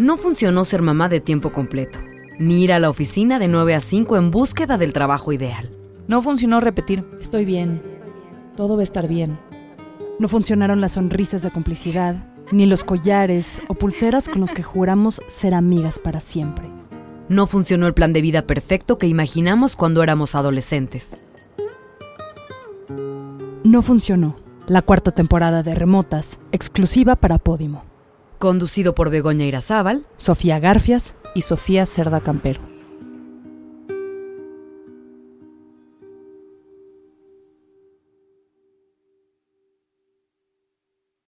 No funcionó ser mamá de tiempo completo, ni ir a la oficina de 9 a 5 en búsqueda del trabajo ideal. No funcionó repetir, estoy bien, todo va a estar bien. No funcionaron las sonrisas de complicidad, ni los collares o pulseras con los que juramos ser amigas para siempre. No funcionó el plan de vida perfecto que imaginamos cuando éramos adolescentes. No funcionó la cuarta temporada de Remotas, exclusiva para Podimo. Conducido por Begoña Irazábal, Sofía Garfias y Sofía Cerda Campero.